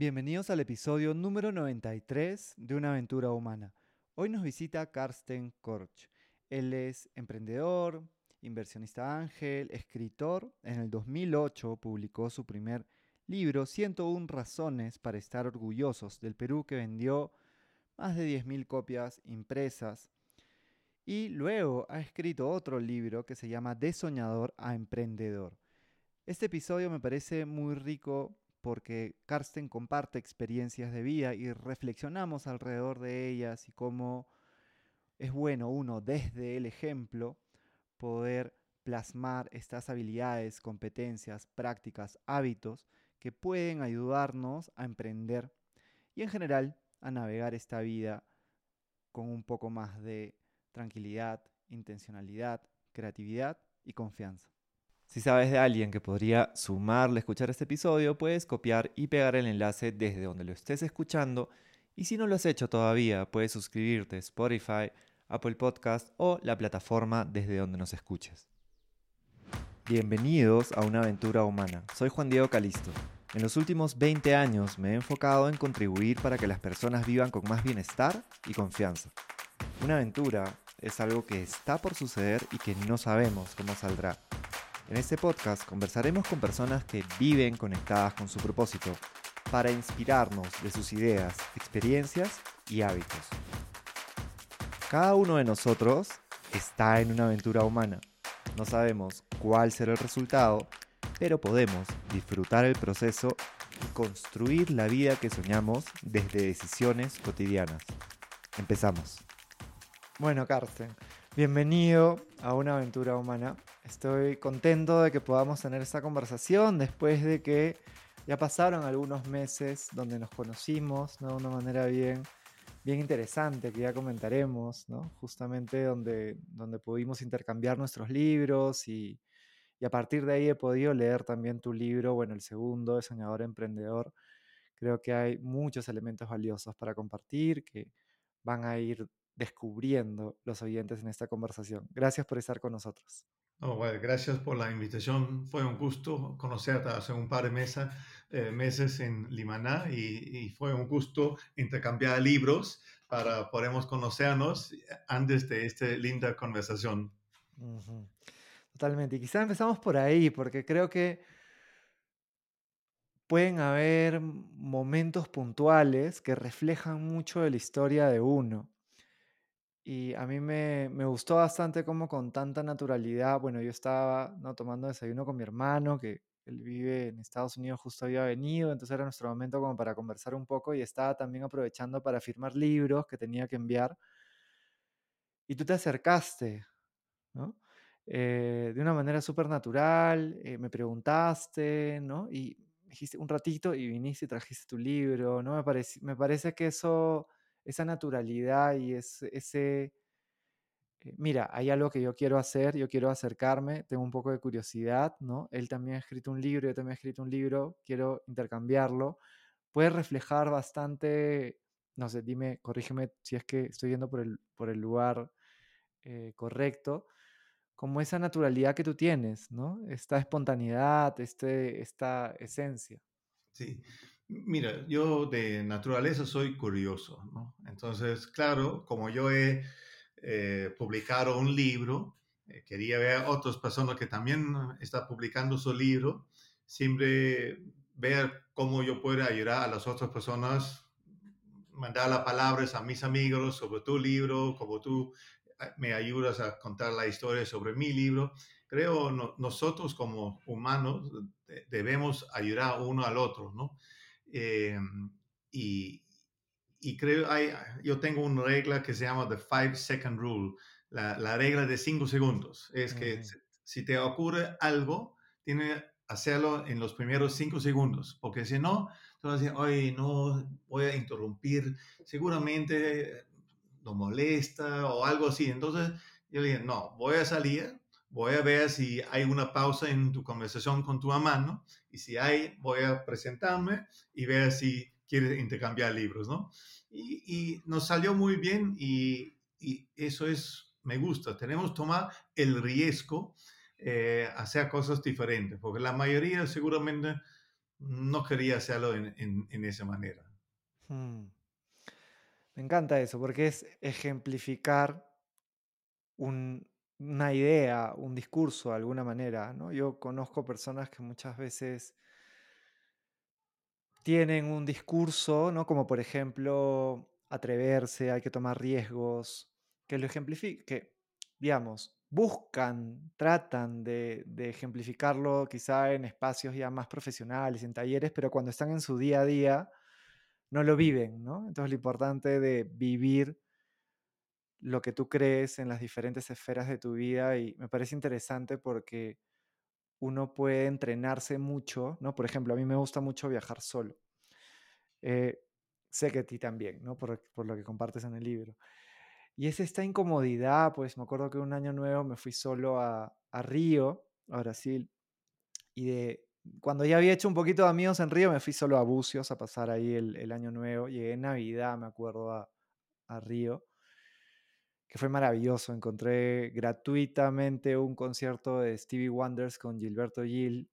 Bienvenidos al episodio número 93 de Una aventura humana. Hoy nos visita Karsten Korch. Él es emprendedor, inversionista ángel, escritor. En el 2008 publicó su primer libro, 101 razones para estar orgullosos del Perú, que vendió más de 10.000 copias impresas. Y luego ha escrito otro libro que se llama De soñador a emprendedor. Este episodio me parece muy rico porque Karsten comparte experiencias de vida y reflexionamos alrededor de ellas y cómo es bueno uno desde el ejemplo poder plasmar estas habilidades, competencias, prácticas, hábitos que pueden ayudarnos a emprender y en general a navegar esta vida con un poco más de tranquilidad, intencionalidad, creatividad y confianza. Si sabes de alguien que podría sumarle a escuchar este episodio, puedes copiar y pegar el enlace desde donde lo estés escuchando. Y si no lo has hecho todavía, puedes suscribirte a Spotify, Apple Podcast o la plataforma desde donde nos escuches. Bienvenidos a una aventura humana. Soy Juan Diego Calisto. En los últimos 20 años me he enfocado en contribuir para que las personas vivan con más bienestar y confianza. Una aventura es algo que está por suceder y que no sabemos cómo saldrá. En este podcast conversaremos con personas que viven conectadas con su propósito para inspirarnos de sus ideas, experiencias y hábitos. Cada uno de nosotros está en una aventura humana. No sabemos cuál será el resultado, pero podemos disfrutar el proceso y construir la vida que soñamos desde decisiones cotidianas. Empezamos. Bueno, Carsten, bienvenido a una aventura humana. Estoy contento de que podamos tener esta conversación después de que ya pasaron algunos meses donde nos conocimos de una manera bien, bien interesante que ya comentaremos, ¿no? justamente donde, donde pudimos intercambiar nuestros libros y, y a partir de ahí he podido leer también tu libro, bueno, el segundo, de Soñador Emprendedor. Creo que hay muchos elementos valiosos para compartir que van a ir descubriendo los oyentes en esta conversación. Gracias por estar con nosotros. Gracias por la invitación. Fue un gusto conocerte hace un par de eh, meses en Limaná y, fue un gusto intercambiar libros para podamos conocernos antes de esta linda conversación. Totalmente. Y quizás empezamos por ahí, porque creo que pueden haber momentos puntuales que reflejan mucho de la historia de uno. Y a mí me, me, gustó bastante cómo con tanta naturalidad, bueno, yo estaba ¿no? tomando desayuno con mi hermano, que él vive en Estados Unidos, justo había venido, entonces era nuestro momento como para conversar un poco y estaba también aprovechando para firmar libros que tenía que enviar. Y tú te acercaste, ¿no? Eh, de una manera súper natural, eh, me preguntaste, ¿no? Y dijiste un ratito y viniste y trajiste tu libro, ¿no? Me parece, me parece que eso esa naturalidad y ese, eh, mira, hay algo que yo quiero hacer, yo quiero acercarme, tengo un poco de curiosidad, ¿no? Él también ha escrito un libro, yo también he escrito un libro, quiero intercambiarlo. Puede reflejar bastante, no sé, dime, corrígeme si es que estoy yendo por el, por el lugar eh, correcto, como esa naturalidad que tú tienes, ¿no? Esta espontaneidad, este, esta esencia. Sí, Mira, yo de naturaleza soy curioso, ¿no? Entonces, claro, como yo he eh, publicado un libro, eh, quería ver a otras personas que también están publicando su libro, siempre ver cómo yo puedo ayudar a las otras personas, mandar las palabras a mis amigos sobre tu libro, como tú eh, me ayudas a contar la historia sobre mi libro. Creo nosotros como humanos debemos ayudar uno al otro, ¿no? Eh, y, y, creo, hay, yo tengo una regla que se llama the five second rule, la, la regla de cinco segundos. Es que si te ocurre algo, tiene hacerlo en los primeros cinco segundos, porque si no, tú vas a decir, oye, no voy a interrumpir, seguramente lo molesta o algo así. Entonces, yo le dije, no, voy a salir, voy a ver si hay una pausa en tu conversación con tu mamá, ¿no? Y si hay, voy a presentarme y ver si quiere intercambiar libros, ¿no? Y, nos salió muy bien y, eso es, me gusta. Tenemos que tomar el riesgo, eh, hacer cosas diferentes, porque la mayoría seguramente no quería hacerlo en, en, en esa manera. Mm. Me encanta eso, porque es ejemplificar un- una idea, un discurso de alguna manera, ¿no? Yo conozco personas que muchas veces tienen un discurso, ¿no? Como por ejemplo, atreverse, hay que tomar riesgos, que lo ejemplifique, que, digamos, buscan, tratan de, de ejemplificarlo quizá en espacios ya más profesionales, en talleres, pero cuando están en su día a día, no lo viven, ¿no? Entonces lo importante de vivir lo que tú crees en las diferentes esferas de tu vida y me parece interesante porque uno puede entrenarse mucho, ¿no? Por ejemplo, a mí me gusta mucho viajar solo. Eh, sé que a ti también, ¿no? Por, por lo que compartes en el libro. Y es esta incomodidad, pues me acuerdo que un año nuevo me fui solo a, a Río, a Brasil, y de, cuando ya había hecho un poquito de amigos en Río, me fui solo a Bucios a pasar ahí el, el año nuevo. Llegué en Navidad, me acuerdo, a, a Río que fue maravilloso. Encontré gratuitamente un concierto de Stevie Wonders con Gilberto Gil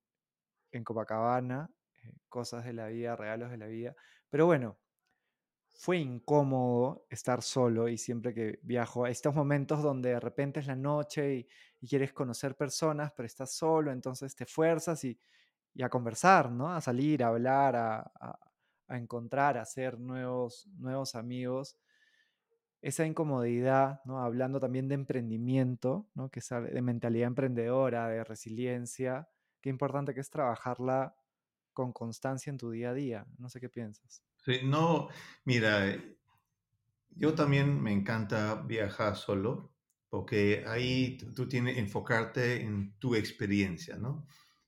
en Copacabana, eh, cosas de la vida, regalos de la vida. Pero bueno, fue incómodo estar solo y siempre que viajo, a estos momentos donde de repente es la noche y, quieres conocer personas, pero estás solo, entonces te fuerzas y, a conversar, ¿no? A salir, a hablar, a, a, a encontrar, a hacer nuevos, nuevos amigos esa incomodidad, ¿no? Hablando también de emprendimiento, ¿no? Que es de mentalidad emprendedora, de resiliencia, qué importante que es trabajarla con constancia en tu día a día. No sé qué piensas. Sí, no, mira, yo también me encanta viajar solo, porque ahí tú tienes que enfocarte en tu experiencia, ¿no?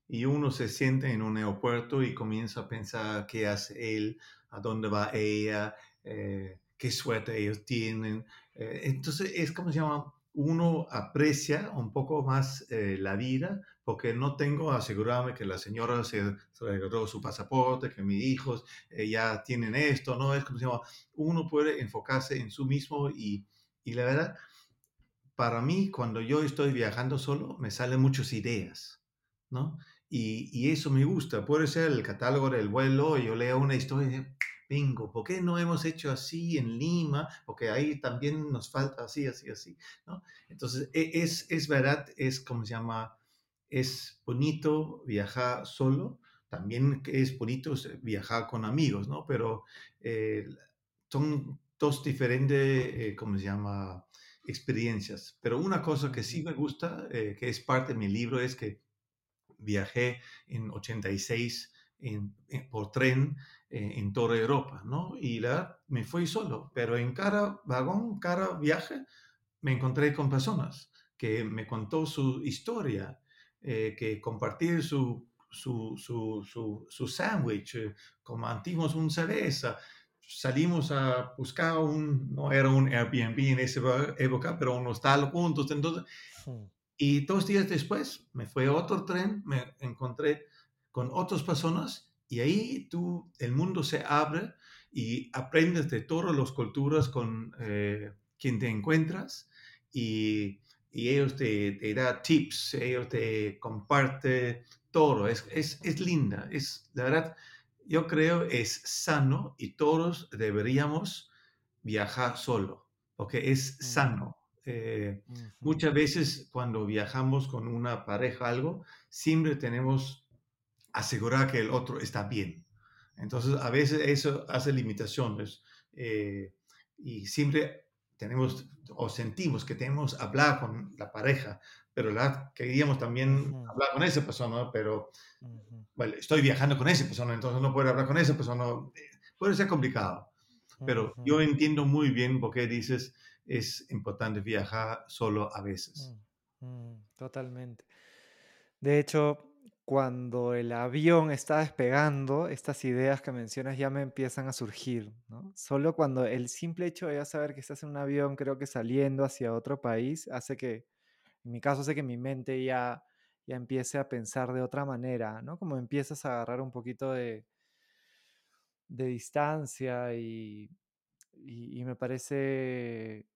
Y uno se siente en un aeropuerto y comienza a pensar qué hace él, a dónde va ella, eh, qué suerte ellos tienen. Eh, entonces es como se llama, uno aprecia un poco más eh, la vida porque no tengo asegurarme que la señora se, se su pasaporte, que mis hijos eh, ya tienen esto, ¿no? Es como se llama, uno puede enfocarse en su mismo y, y la verdad, para mí, cuando yo estoy viajando solo, me salen muchas ideas, ¿no? Y, y, eso me gusta. Puede ser el catálogo del vuelo, yo leo una historia bingo, ¿por qué no hemos hecho así en Lima? Porque ahí también nos falta así, así, así, ¿no? Entonces, e, es, es verdad, es como se llama, es bonito viajar solo, también es bonito viajar con amigos, ¿no? Pero eh, son dos diferentes, eh, ¿cómo se llama? experiencias. Pero una cosa que sí me gusta, eh, que es parte de mi libro, es que viajé en 86 en, en, por tren eh, en toda Europa, ¿no? Y la, me fui solo, pero en cada vagón, cada viaje, me encontré con personas que me contó su historia, eh, que compartir su, su, su, su, su sándwich, eh, compartimos un cerveza, salimos a buscar un, no era un Airbnb en esa época, pero un hostal juntos, entonces, sí. y dos días después me fue a otro tren, me encontré con otras personas y ahí tú, el mundo se abre y aprendes de todas las culturas con eh, quien te encuentras y, y ellos te, te dan tips, ellos te comparten todo, es, es, es linda, es la verdad, yo creo es sano y todos deberíamos viajar solo, porque es sano. Eh. Muchas veces cuando viajamos con una pareja algo, siempre tenemos asegurar que el otro está bien. Entonces, a veces eso hace limitaciones eh, y siempre tenemos o sentimos que tenemos que hablar con la pareja, pero la, queríamos también uh -huh. hablar con esa persona, pero uh -huh. bueno, estoy viajando con esa persona, entonces no puedo hablar con esa persona. Puede ser complicado, pero uh -huh. yo entiendo muy bien por qué dices es importante viajar solo a veces. Totalmente. De hecho, cuando el avión está despegando, estas ideas que mencionas ya me empiezan a surgir. Solo cuando el simple hecho de ya saber que estás en un avión, creo que saliendo hacia otro país, hace que, en mi caso, hace que mi mente ya, ya empiece a pensar de otra manera, ¿no? Como empiezas a agarrar un poquito de, de distancia y, y me parece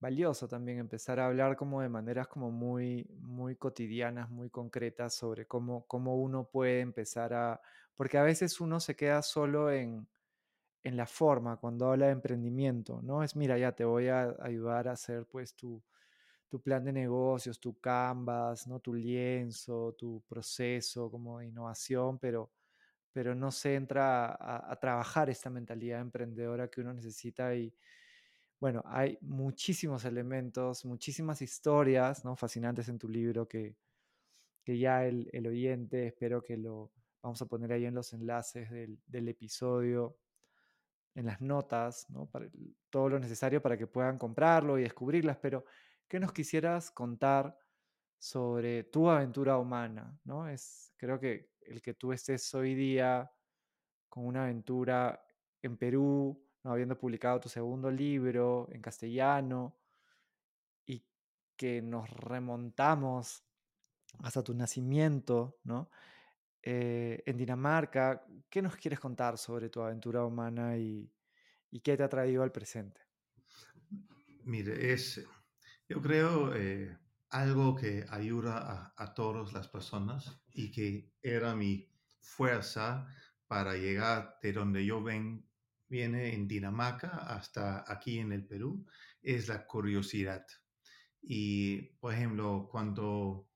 valioso también empezar a hablar como de maneras como muy, muy cotidianas, muy concretas sobre cómo, cómo uno puede empezar a, porque a veces uno se queda solo en, en la forma cuando habla de emprendimiento, ¿no? Es, mira, ya te voy a ayudar a hacer pues tu, tu plan de negocios, tu canvas, ¿no? Tu lienzo, tu proceso como de innovación, pero, pero no se entra a, a trabajar esta mentalidad emprendedora que uno necesita y, bueno, hay muchísimos elementos, muchísimas historias, ¿no? Fascinantes en tu libro que, que ya el, el oyente, espero que lo vamos a poner ahí en los enlaces del, del episodio, en las notas, ¿no? Para, todo lo necesario para que puedan comprarlo y descubrirlas, pero ¿qué nos quisieras contar sobre tu aventura humana, ¿no? Es, creo que el que tú estés hoy día con una aventura en Perú, ¿no? habiendo publicado tu segundo libro en castellano y que nos remontamos hasta tu nacimiento, ¿no? Eh, en Dinamarca, ¿qué nos quieres contar sobre tu aventura humana y, y qué te ha traído al presente? Mire, es, yo creo, eh, algo que ayuda a, a todas las personas y que era mi fuerza para llegar de donde yo ven, viene en Dinamarca hasta aquí en el Perú, es la curiosidad. Y, por ejemplo, cuando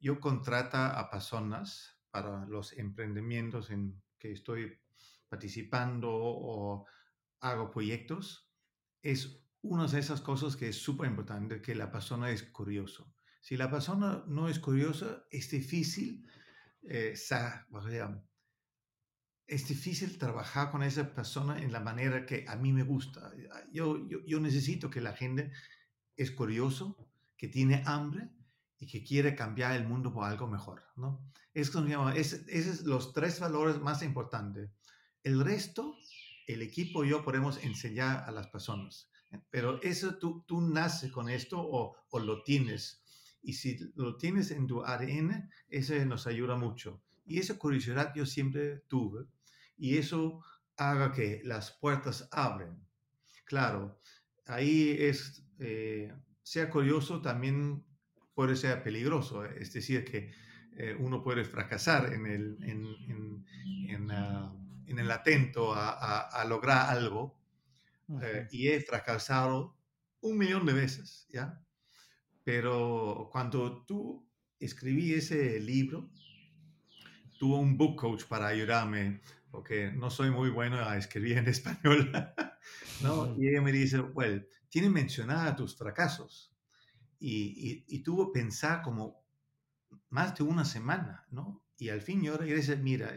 yo contrata a personas para los emprendimientos en que estoy participando o hago proyectos, es una de esas cosas que es súper importante, que la persona es curioso. Si la persona no es curiosa, es difícil, eh, es difícil trabajar con esa persona en la manera que a mí me gusta. Yo, yo, yo necesito que la gente es curioso, que tiene hambre y que quiere cambiar el mundo por algo mejor, ¿no? Es llama, es, esos son los tres valores más importantes. El resto, el equipo y yo podemos enseñar a las personas, pero eso tú, tú naces con esto o, o lo tienes. Y si lo tienes en tu ADN, eso nos ayuda mucho. Y esa curiosidad yo siempre tuve y eso haga que las puertas abren. Claro, ahí es, eh, sea curioso también puede ser peligroso, es decir, que eh, uno puede fracasar en el, en, en, en, uh, en el atento a, a, a, lograr algo eh, y he fracasado un millón de veces, ¿ya? Pero cuando tú escribí ese libro, tuvo un book coach para ayudarme, porque no soy muy bueno a escribir en español, ¿no? Y ella me dice, well, tiene mencionada tus fracasos. Y, y, y tuvo que pensar como más de una semana, ¿no? Y al fin yo regresé, mira,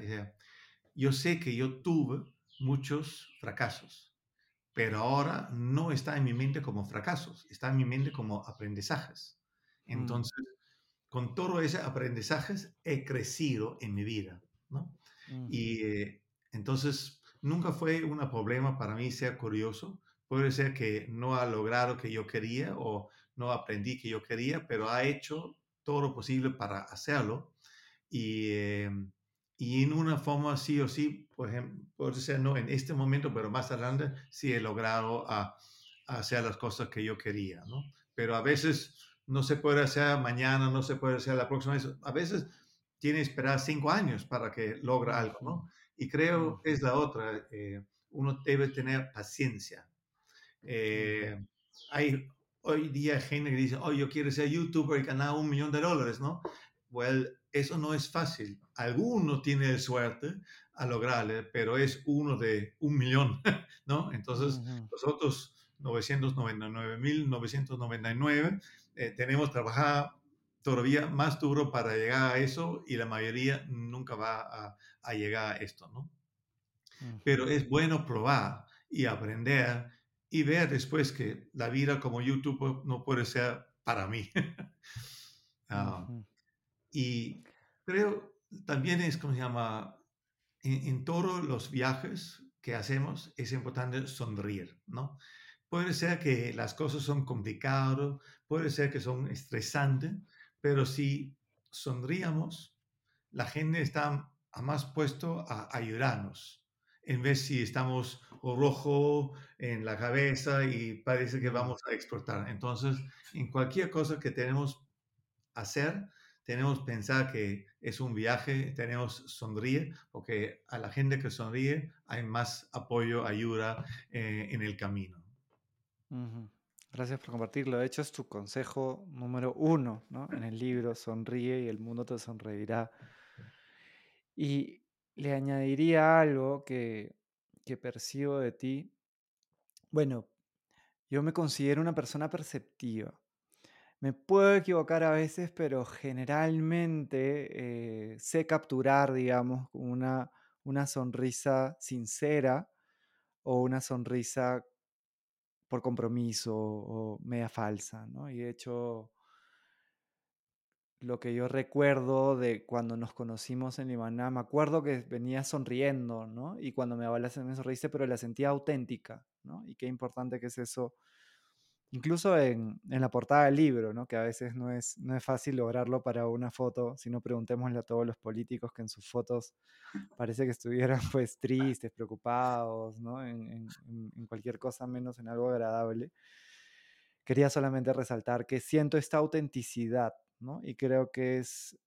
yo sé que yo tuve muchos fracasos, pero ahora no está en mi mente como fracasos, está en mi mente como aprendizajes. Entonces, mm. con todo ese aprendizajes he crecido en mi vida, ¿no? Mm. Y eh, entonces, nunca fue un problema para mí ser curioso. Puede ser que no ha logrado que yo quería o no aprendí que yo quería, pero ha hecho todo lo posible para hacerlo. Y, eh, y en una forma sí o sí, por ejemplo, puede ser no en este momento, pero más adelante sí he logrado a, a hacer las cosas que yo quería, ¿no? Pero a veces no se puede hacer mañana, no se puede hacer la próxima vez. A veces tiene que esperar cinco años para que logre algo, ¿no? Y creo es la otra, eh, uno debe tener paciencia. Eh, hay hoy día gente que dice, oh, yo quiero ser youtuber y ganar un millón de dólares, ¿no? Well, eso no es fácil. Alguno tiene suerte a lograrle, pero es uno de un millón, ¿no? Entonces, uh -huh. los otros 999.999 eh, tenemos que trabajar todavía más duro para llegar a eso y la mayoría nunca va a, a llegar a esto, ¿no? Uh -huh. Pero es bueno probar y aprender y ver después que la vida como YouTube no puede ser para mí. uh, uh -huh. Y creo también es como se llama, en, en, todos los viajes que hacemos es importante sonreír, ¿no? Puede ser que las cosas son complicadas, puede ser que son estresantes, pero si sonríamos, la gente está más puesto a ayudarnos en vez si estamos rojo en la cabeza y parece que vamos a exportar. Entonces, en cualquier cosa que tenemos hacer, tenemos que pensar que es un viaje, tenemos sonríe, porque a la gente que sonríe hay más apoyo, ayuda eh, en el camino. Gracias por compartirlo. De hecho, es tu consejo número uno ¿no? en el libro, sonríe y el mundo te sonreirá. Y le añadiría algo que, que percibo de ti. Bueno, yo me considero una persona perceptiva. Me puedo equivocar a veces, pero generalmente eh, sé capturar, digamos, una, una sonrisa sincera o una sonrisa por compromiso o media falsa, ¿no? Y de hecho, lo que yo recuerdo de cuando nos conocimos en Limaná, me acuerdo que venía sonriendo, ¿no? Y cuando me hablaste me sonreíste, pero la sentía auténtica, ¿no? Y qué importante que es eso incluso en, en, la portada del libro, ¿no? que a veces no es, no es fácil lograrlo para una foto, si no preguntémosle a todos los políticos que en sus fotos parece que estuvieran pues tristes, preocupados, ¿no? en, cualquier cosa menos en algo agradable. Quería solamente resaltar que siento esta autenticidad, ¿no? Y creo que es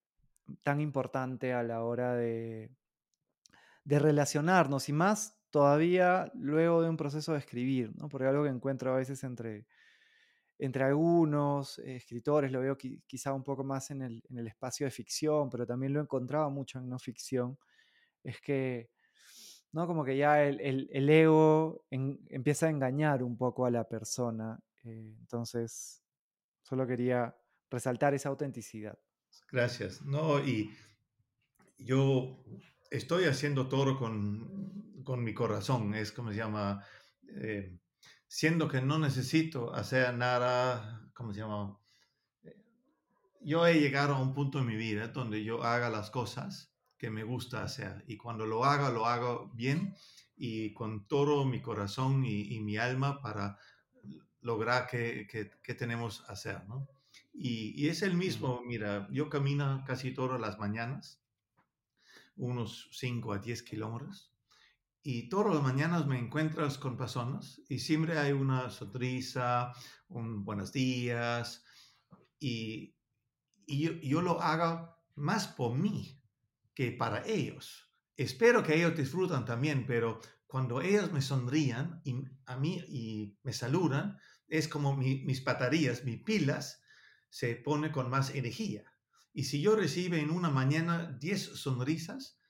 tan importante a la hora de, de relacionarnos y más todavía luego de un proceso de escribir, ¿no? Porque algo que encuentro a veces entre, entre algunos escritores, lo veo quizá un poco más en el, espacio de ficción, pero también lo he encontrado mucho en no ficción, es que, ¿no? Como que ya el, el, el ego empieza a engañar un poco a la persona. Eh, entonces, solo quería resaltar esa autenticidad. Gracias. No, y yo estoy haciendo todo con, con mi corazón, es como se llama... Eh, siendo que no necesito hacer nada, ¿cómo se llama? Eh, yo he llegado a un punto en mi vida donde yo haga las cosas que me gusta hacer y cuando lo haga, lo hago bien y con todo mi corazón y, mi alma para lograr que, que, tenemos hacer, ¿no? Y, y, es el mismo, mira, yo camino casi todas las mañanas, unos 5 a 10 kilómetros, y todas las mañanas me encuentras con personas y siempre hay una sonrisa, un buenos días y, y yo, lo hago más por mí que para ellos. Espero que ellos disfrutan también, pero cuando ellos me sonrían y a mí y me saludan, es como mis baterías, mis pilas se pone con más energía. Y si yo recibo en una mañana 10 sonrisas,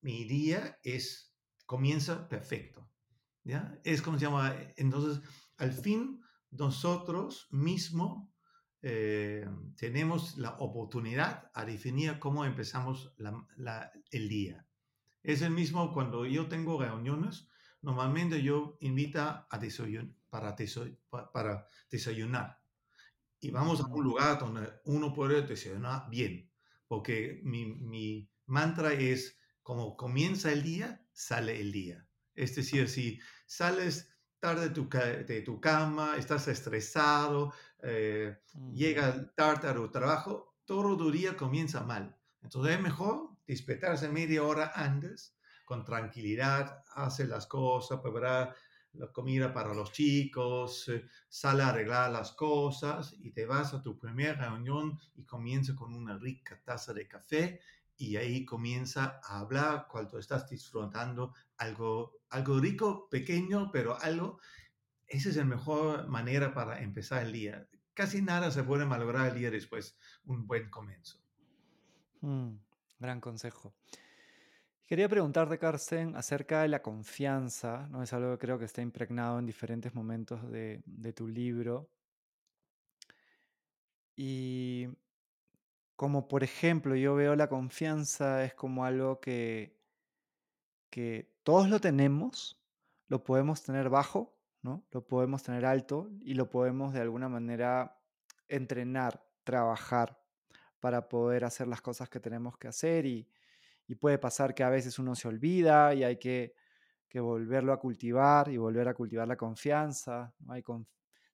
mi día es comienza perfecto. ¿ya? Es como se llama. Entonces, al fin, nosotros mismos eh, tenemos la oportunidad a definir cómo empezamos el día. Es el mismo cuando yo tengo reuniones, normalmente yo invito a desayunar, para, para desayunar. Y vamos a un lugar donde uno puede desayunar bien, porque mi, mi mantra es, como comienza el día, sale el día. Es decir, si sales tarde de tu, de tu cama, estás estresado, eh, llega tarde a tu trabajo, todo tu día comienza mal. Entonces es mejor despertarse media hora antes, con tranquilidad, hace las cosas, preparar la comida para los chicos, eh, sale a arreglar las cosas y te vas a tu primera reunión y comienza con una rica taza de café y ahí comienza a hablar cuando estás disfrutando algo, algo rico, pequeño, pero algo, esa es la mejor manera para empezar el día. Casi nada se puede malograr el día después, un buen comienzo. Mm, gran consejo. Quería preguntarte, Carsten, acerca de la confianza, ¿no? Es algo que creo que está impregnado en diferentes momentos de, de tu libro. Y como por ejemplo, yo veo la confianza es como algo que, que todos lo tenemos, lo podemos tener bajo, ¿no? Lo podemos tener alto y lo podemos de alguna manera entrenar, trabajar para poder hacer las cosas que tenemos que hacer y, y puede pasar que a veces uno se olvida y hay que, que volverlo a cultivar y volver a cultivar la confianza, hay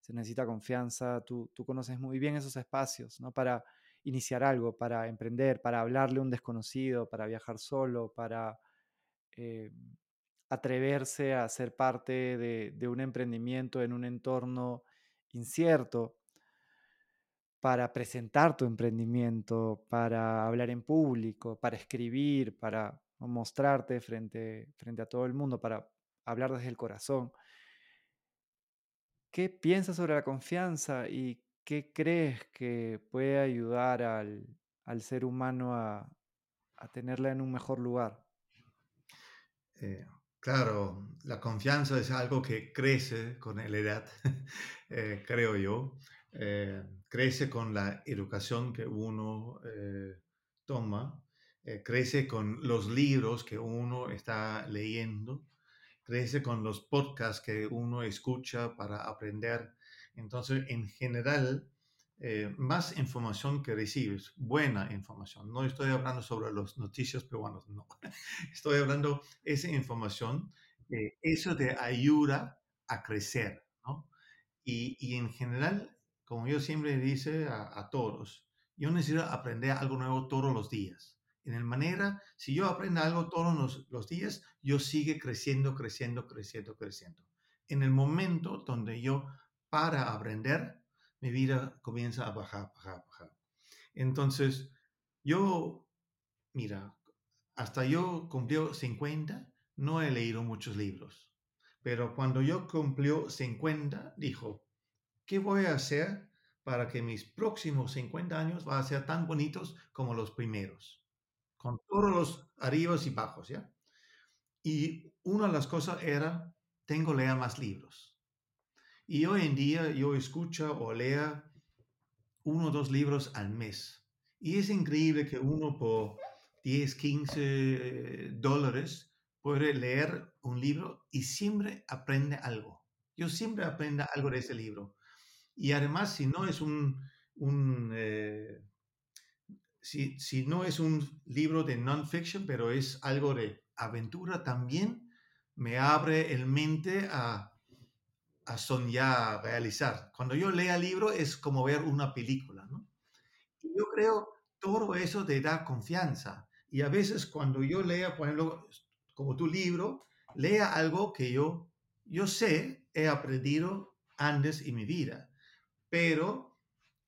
se necesita confianza, tú, tú conoces muy bien esos espacios, ¿no? Para iniciar algo, para emprender, para hablarle a un desconocido, para viajar solo, para eh, atreverse a ser parte de, de un emprendimiento en un entorno incierto, para presentar tu emprendimiento, para hablar en público, para escribir, para mostrarte frente, frente a todo el mundo, para hablar desde el corazón. ¿Qué piensas sobre la confianza y qué crees que puede ayudar al, al ser humano a, a tenerla en un mejor lugar? Eh, claro, la confianza es algo que crece con la edad, eh, creo yo. Eh, crece con la educación que uno toma, crece con los libros que uno está leyendo, crece con los podcasts que uno escucha para aprender. Entonces, en general, eh, más información que recibes, buena información. No estoy hablando sobre las noticias peruanas, no. Estoy hablando esa información, eh, eso te ayuda a crecer, ¿no? Y, y, en general, como yo siempre dice a, a, todos, yo necesito aprender algo nuevo todos los días. En el manera, si yo aprendo algo todos los, los días, yo sigue creciendo, creciendo, creciendo, creciendo. En el momento donde yo para aprender, mi vida comienza a bajar, bajar, bajar. Entonces, yo, mira, hasta yo cumplió 50, no he leído muchos libros. Pero cuando yo cumplió 50, dijo, ¿qué voy a hacer para que mis próximos 50 años van a ser tan bonitos como los primeros? Con todos los arribas y bajos, ¿ya? Y una de las cosas era, tengo que leer más libros. Y hoy en día yo escucho o lea uno o dos libros al mes. Y es increíble que uno por 10, 15 dólares puede leer un libro y siempre aprende algo. Yo siempre aprendo algo de ese libro. Y además, si no es un, un eh, si, si, no es un libro de non-fiction, pero es algo de aventura, también me abre el mente a a soñar, realizar. Cuando yo lea el libro es como ver una película, ¿no? Yo creo todo eso te da confianza. Y a veces cuando yo lea, por ejemplo, como tu libro, lea algo que yo, yo sé, he aprendido antes en mi vida, pero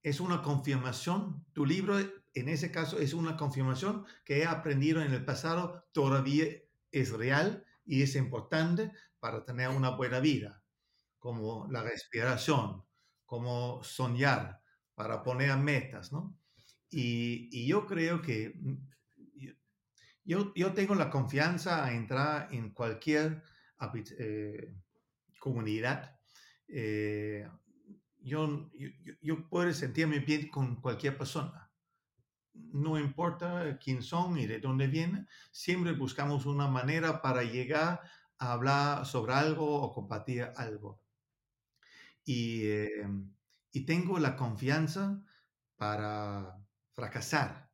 es una confirmación. Tu libro, en ese caso, es una confirmación que he aprendido en el pasado, todavía es real y es importante para tener una buena vida como la respiración, como soñar, para poner metas, ¿no? Y, yo creo que mm, yo, yo, tengo la confianza a entrar en cualquier eh, comunidad. Eh, yo, yo, yo, puedo sentirme bien con cualquier persona. No importa quién son y de dónde vienen, siempre buscamos una manera para llegar a hablar sobre algo o compartir algo y, em, y tengo la confianza para fracasar.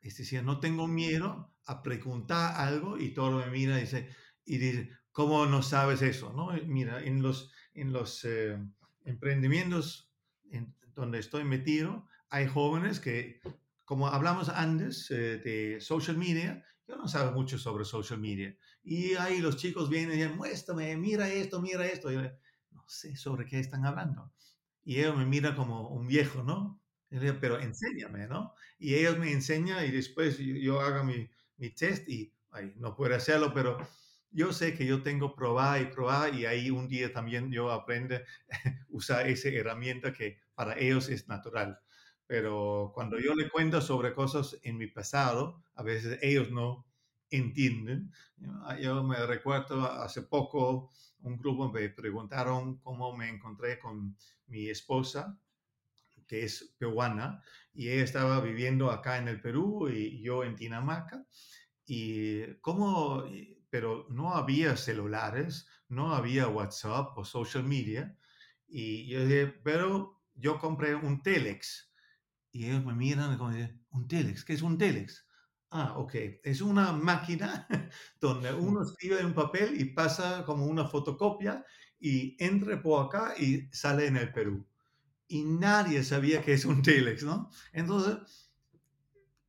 Es decir, no tengo miedo a preguntar algo y todo me mira y dice, y dice ¿cómo no sabes eso? ¿no? Mira, en los, en los eh, emprendimientos en donde estoy metido, hay jóvenes que, como hablamos antes eh, de social media, yo no sabe mucho sobre social media. Y ahí los chicos vienen y dicen, muéstrame, mira esto, mira esto. Y sé sobre qué están hablando. Y ellos me miran como un viejo, ¿no? pero enséñame, ¿no? Y ellos me enseñan y después yo, hago mi, mi, test y ay, no puedo hacerlo, pero yo sé que yo tengo probar y probar y ahí un día también yo aprendo a usar esa herramienta que para ellos es natural. Pero cuando yo le cuento sobre cosas en mi pasado, a veces ellos no entienden. Yo me recuerdo hace poco un grupo me preguntaron cómo me encontré con mi esposa, que es peruana, y ella estaba viviendo acá en el Perú y yo en Dinamarca. Y cómo, pero no había celulares, no había WhatsApp o social media. Y yo dije, pero yo compré un Telex. Y ellos me miran y como dicen, ¿un Telex? ¿Qué es un Telex? Ah, ok. Es una máquina donde uno escribe en un papel y pasa como una fotocopia y entra por acá y sale en el Perú. Y nadie sabía que es un telex, ¿no? Entonces,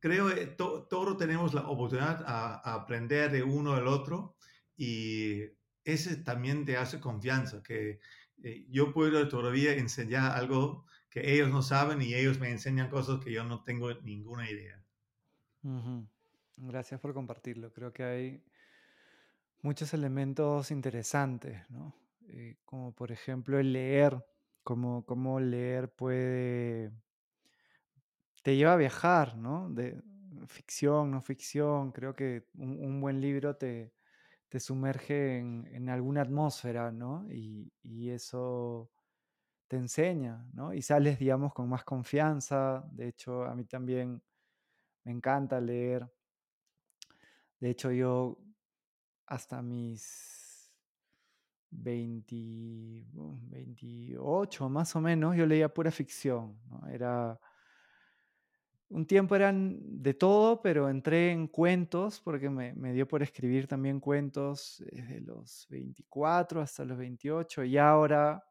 creo que todos tenemos la oportunidad a, aprender de uno del otro y ese también te hace confianza, que eh, yo puedo todavía enseñar algo que ellos no saben y ellos me enseñan cosas que yo no tengo ninguna idea. Gracias por compartirlo. Creo que hay muchos elementos interesantes, ¿no? Eh, como por ejemplo el leer, cómo, cómo leer puede... te lleva a viajar, ¿no? De ficción, no ficción. Creo que un, buen libro te, te sumerge en, alguna atmósfera, ¿no? Y, y, eso te enseña, ¿no? Y sales, digamos, con más confianza. De hecho, a mí también me encanta leer. De hecho, yo hasta mis 20, 28 más o menos, yo leía pura ficción. Era, un tiempo eran de todo, pero entré en cuentos porque me, me, dio por escribir también cuentos desde los 24 hasta los 28 y ahora,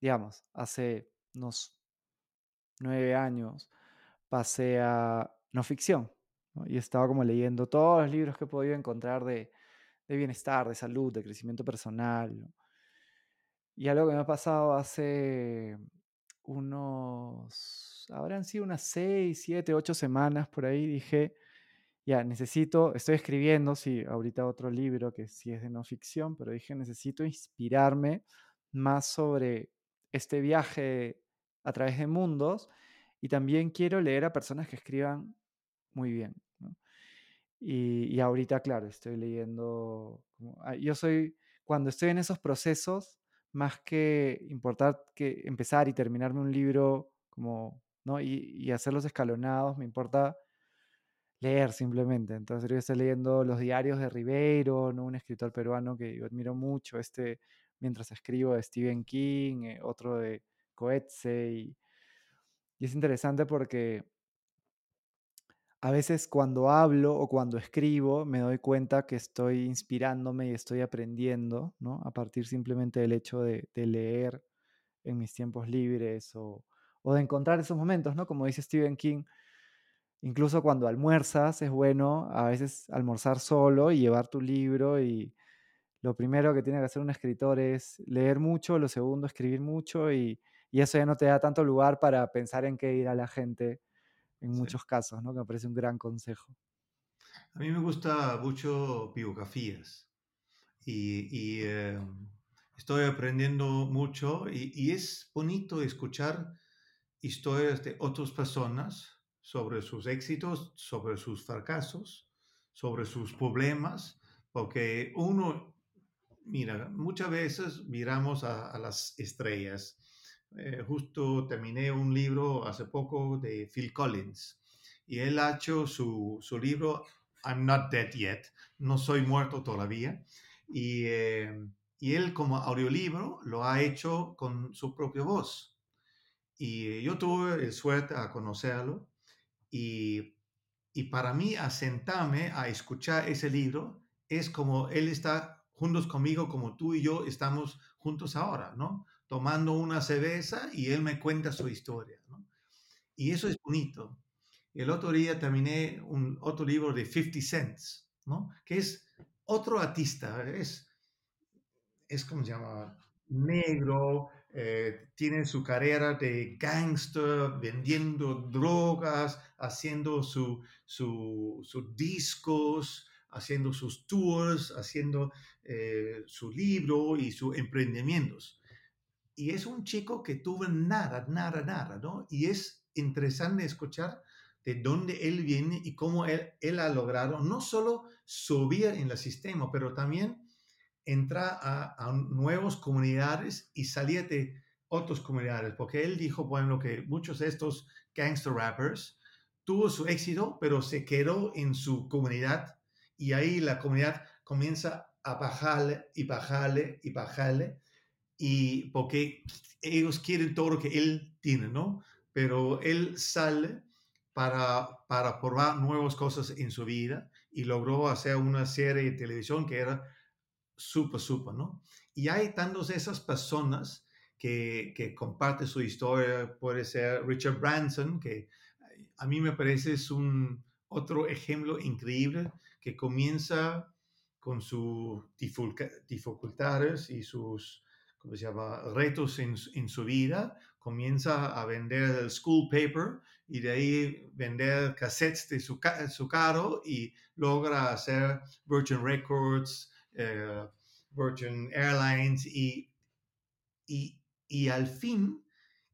digamos, hace unos nueve años pasé a no ficción. Y estaba como leyendo todos los libros que he podido encontrar de, de bienestar, de salud, de crecimiento personal. Y algo que me ha pasado hace unos, habrán sido unas seis, siete, ocho semanas por ahí, dije, ya, necesito, estoy escribiendo, sí, ahorita otro libro que sí es de no ficción, pero dije, necesito inspirarme más sobre este viaje a través de mundos y también quiero leer a personas que escriban muy bien. Y, ahorita, claro, estoy leyendo, ah, yo soy, cuando estoy en esos procesos, más que importar que empezar y terminarme un libro como, ¿no? Y, y hacerlos escalonados, me importa leer simplemente. Entonces yo estoy leyendo los diarios de Ribeiro, un escritor peruano que yo admiro mucho, este, mientras escribo de Stephen King, eh, otro de Coetzee. Y, y es interesante porque a veces cuando hablo o cuando escribo me doy cuenta que estoy inspirándome y estoy aprendiendo, ¿no? A partir simplemente del hecho de, leer en mis tiempos libres o, de encontrar esos momentos, ¿no? Como dice Stephen King, incluso cuando almuerzas es bueno a veces almorzar solo y llevar tu libro y lo primero que tiene que hacer un escritor es leer mucho, lo segundo escribir mucho y, y eso ya no te da tanto lugar para pensar en qué ir a la gente en muchos casos, ¿no? Que me parece un gran consejo. A mí me gusta mucho biografías y, em, estoy aprendiendo mucho y, es bonito escuchar historias de otras personas sobre sus éxitos, sobre sus fracasos, sobre sus problemas, porque uno, mira, muchas veces miramos a las estrellas eh, justo terminé hace poco de Phil Collins y él ha hecho su, su libro I'm Not Dead Yet, no soy muerto todavía, y, eh, y él como audiolibro lo ha hecho con su propia voz. Y yo tuve el suerte a conocerlo y, y para mí asentarme a escuchar ese libro es como él está juntos conmigo, como tú y yo estamos juntos ahora, ¿no? tomando una cerveza y él me cuenta su historia. ¿no? Y eso es bonito. El otro día terminé un otro libro de 50 Cents, ¿no? que es otro artista, es, es como se llama, negro, eh, tiene su carrera de gangster, vendiendo drogas, haciendo sus su, su discos, haciendo sus tours, haciendo eh, su libro y sus emprendimientos y es un chico que tuvo nada, nada, nada, ¿no? Y es interesante escuchar de dónde él viene y cómo él, él ha logrado no solo subir en el sistema, pero también entrar a, a nuevas comunidades y salir de otras comunidades, porque él dijo, bueno, que muchos de estos gangster rappers tuvo su éxito, pero se quedó en su comunidad. Y ahí la comunidad comienza a bajarle y bajarle y bajarle. Y porque ellos quieren todo lo que él tiene, ¿no? Pero él sale para, para probar nuevas cosas en su vida y logró hacer una serie de televisión que era súper, súper, ¿no? Y hay tantas esas personas que, que comparten su historia, puede ser Richard Branson, que a mí me parece es un otro ejemplo increíble que comienza con sus dificultades y sus ¿cómo se llama? retos en, en, su vida, comienza a vender el school paper y de ahí vender cassettes de su, su carro y logra hacer Virgin Records, eh, Virgin Airlines y, y, y, al fin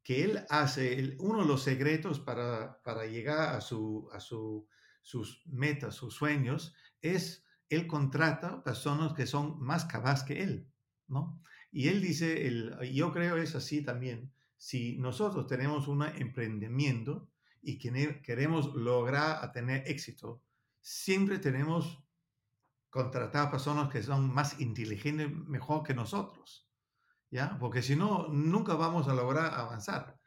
que él hace, uno de los secretos para, para llegar a, su, a su, sus metas, sus sueños, es él contrata personas que son más capaces que él, ¿no? Y él dice, el, yo creo es así también, si nosotros tenemos un emprendimiento y queremos lograr tener éxito, siempre tenemos contratar personas que son más inteligentes, mejor que nosotros, ¿ya? Porque si no, nunca vamos a lograr avanzar.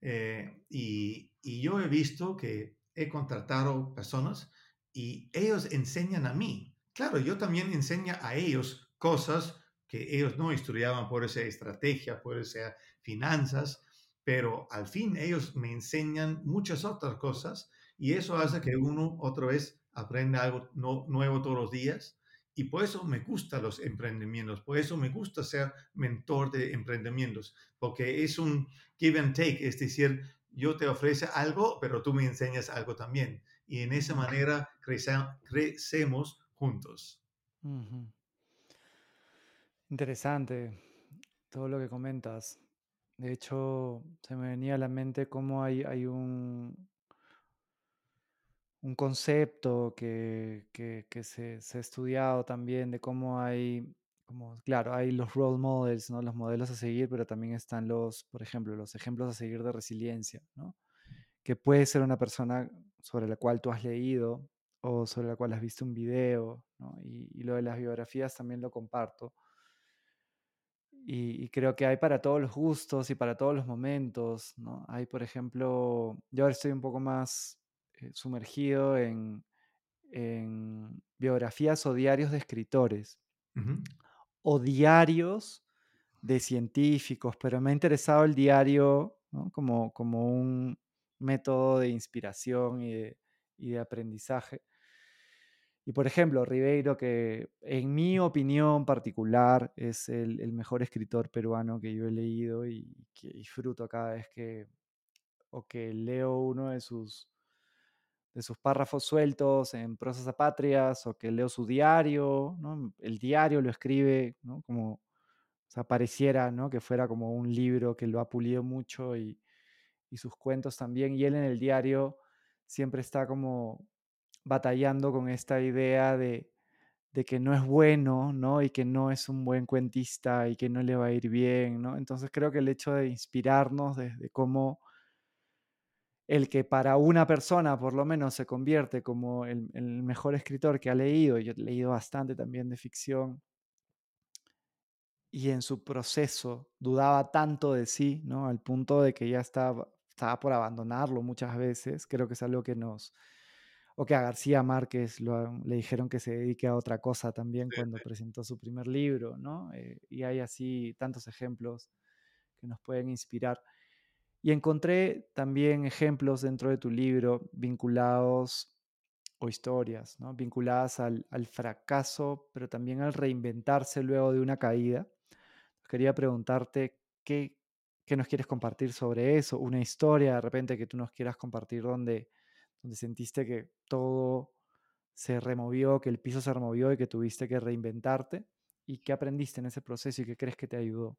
Eh, y, y yo he visto que he contratado personas y ellos enseñan a mí. Claro, yo también enseño a ellos cosas que ellos no estudiaban por esa estrategia, por esa finanzas, pero al fin ellos me enseñan muchas otras cosas y eso hace que uno otra vez aprenda algo nuevo todos los días. Y por eso me gustan los emprendimientos, por eso me gusta ser mentor de emprendimientos, porque es un give and take, es decir, yo te ofrezco algo, pero tú me enseñas algo también. Y en esa manera crecemos juntos. Interesante todo lo que comentas. De hecho, se me venía a la mente cómo hay, hay un, un concepto que, se, ha estudiado también de cómo hay, como, claro, hay los role models, ¿no? los modelos a seguir, pero también están los, por ejemplo, los ejemplos a seguir de resiliencia, ¿no? que puede ser una persona sobre la cual tú has leído o sobre la cual has visto un video, y, y lo de las biografías también lo comparto y, creo que hay para todos los gustos y para todos los momentos, ¿no? Hay, por ejemplo, yo ahora estoy un poco más eh, sumergido en, biografías o diarios de escritores o diarios de científicos, pero me ha interesado el diario como, como un método de inspiración y de aprendizaje. Y por ejemplo, Ribeiro, que en mi opinión particular es el, mejor escritor peruano que yo he leído y que disfruto cada vez que, o que leo uno de sus, de sus párrafos sueltos en Prosas Apatrias o que leo su diario, ¿no? El diario lo escribe, ¿no? Como, o pareciera, ¿no? Que fuera como un libro que lo ha pulido mucho y, y sus cuentos también. Y él en el diario siempre está como batallando con esta idea de, que no es bueno, ¿no? Y que no es un buen cuentista y que no le va a ir bien, ¿no? Entonces creo que el hecho de inspirarnos desde cómo el que para una persona por lo menos se convierte como el, mejor escritor que ha leído, yo he leído bastante también de ficción, y en su proceso dudaba tanto de sí, ¿no? Al punto de que ya estaba, estaba por abandonarlo muchas veces, creo que es algo que nos, o que a García Márquez le dijeron que se dedique a otra cosa también cuando presentó su primer libro, ¿no? Eh, y hay así tantos ejemplos que nos pueden inspirar. Y encontré también ejemplos dentro de tu libro vinculados, o historias, ¿no? vinculadas al, al fracaso, pero también al reinventarse luego de una caída. Quería preguntarte qué, qué nos quieres compartir sobre eso, una historia de repente que tú nos quieras compartir donde donde sentiste que todo se removió, que el piso se removió y que tuviste que reinventarte? ¿Y qué aprendiste en ese proceso y qué crees que te ayudó?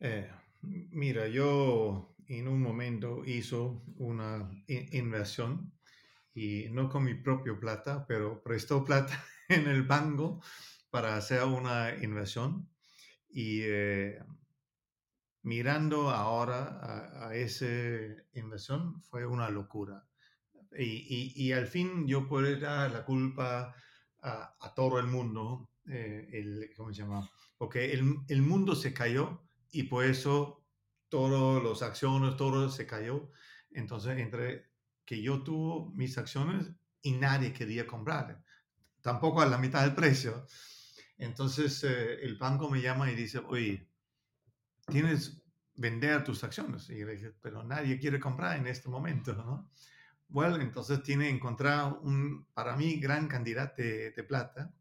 Eh, mira, yo en un momento hizo una inversión y no con mi propio plata, pero prestó plata en el banco para hacer una inversión y eh, mirando ahora a, esa inversión fue una locura. Y, y, al fin yo puedo dar la culpa a, todo el mundo, eh, el, ¿cómo se llama? Porque el, el, mundo se cayó y por eso todas las acciones, todo se cayó. Entonces, entre que yo tuve mis acciones y nadie quería comprar, tampoco a la mitad del precio. Entonces, eh, el banco me llama y dice, oye, tienes vender tus acciones. Y dije, pero nadie quiere comprar en este momento, ¿no? bueno, entonces tiene encontrar un, para mí, gran candidato de, de plata.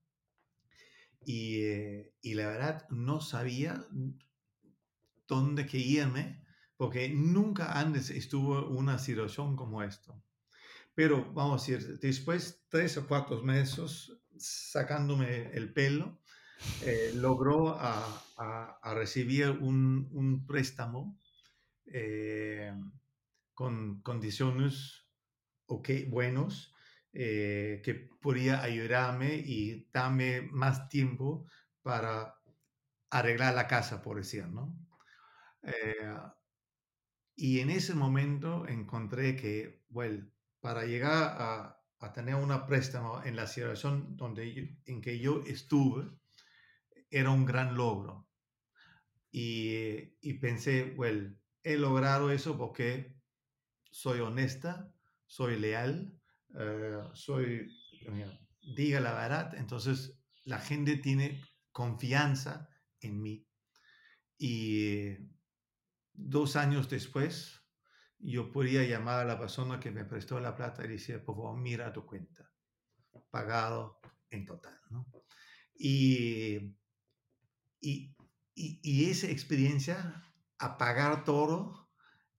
Y, eh, y, la verdad no sabía dónde que irme, porque nunca antes estuvo una situación como esto. Pero vamos a decir, después tres o cuatro meses sacándome el pelo, eh, logró recibir un, un préstamo eh, con condiciones okay, buenos eh, que podía ayudarme y darme más tiempo para arreglar la casa, por decir, ¿no? Eh, y en ese momento encontré que, bueno, para llegar a, tener una préstamo en la situación donde en que yo estuve, era un gran logro. Y, y pensé, bueno, he logrado eso porque soy honesta, soy leal, uh, soy, diga la verdad, entonces la gente tiene confianza en mí. Y dos años después, yo podía llamar a la persona que me prestó la plata y decir, por favor, mira tu cuenta, pagado en total. ¿no? Y, y, y, y, esa experiencia, apagar todo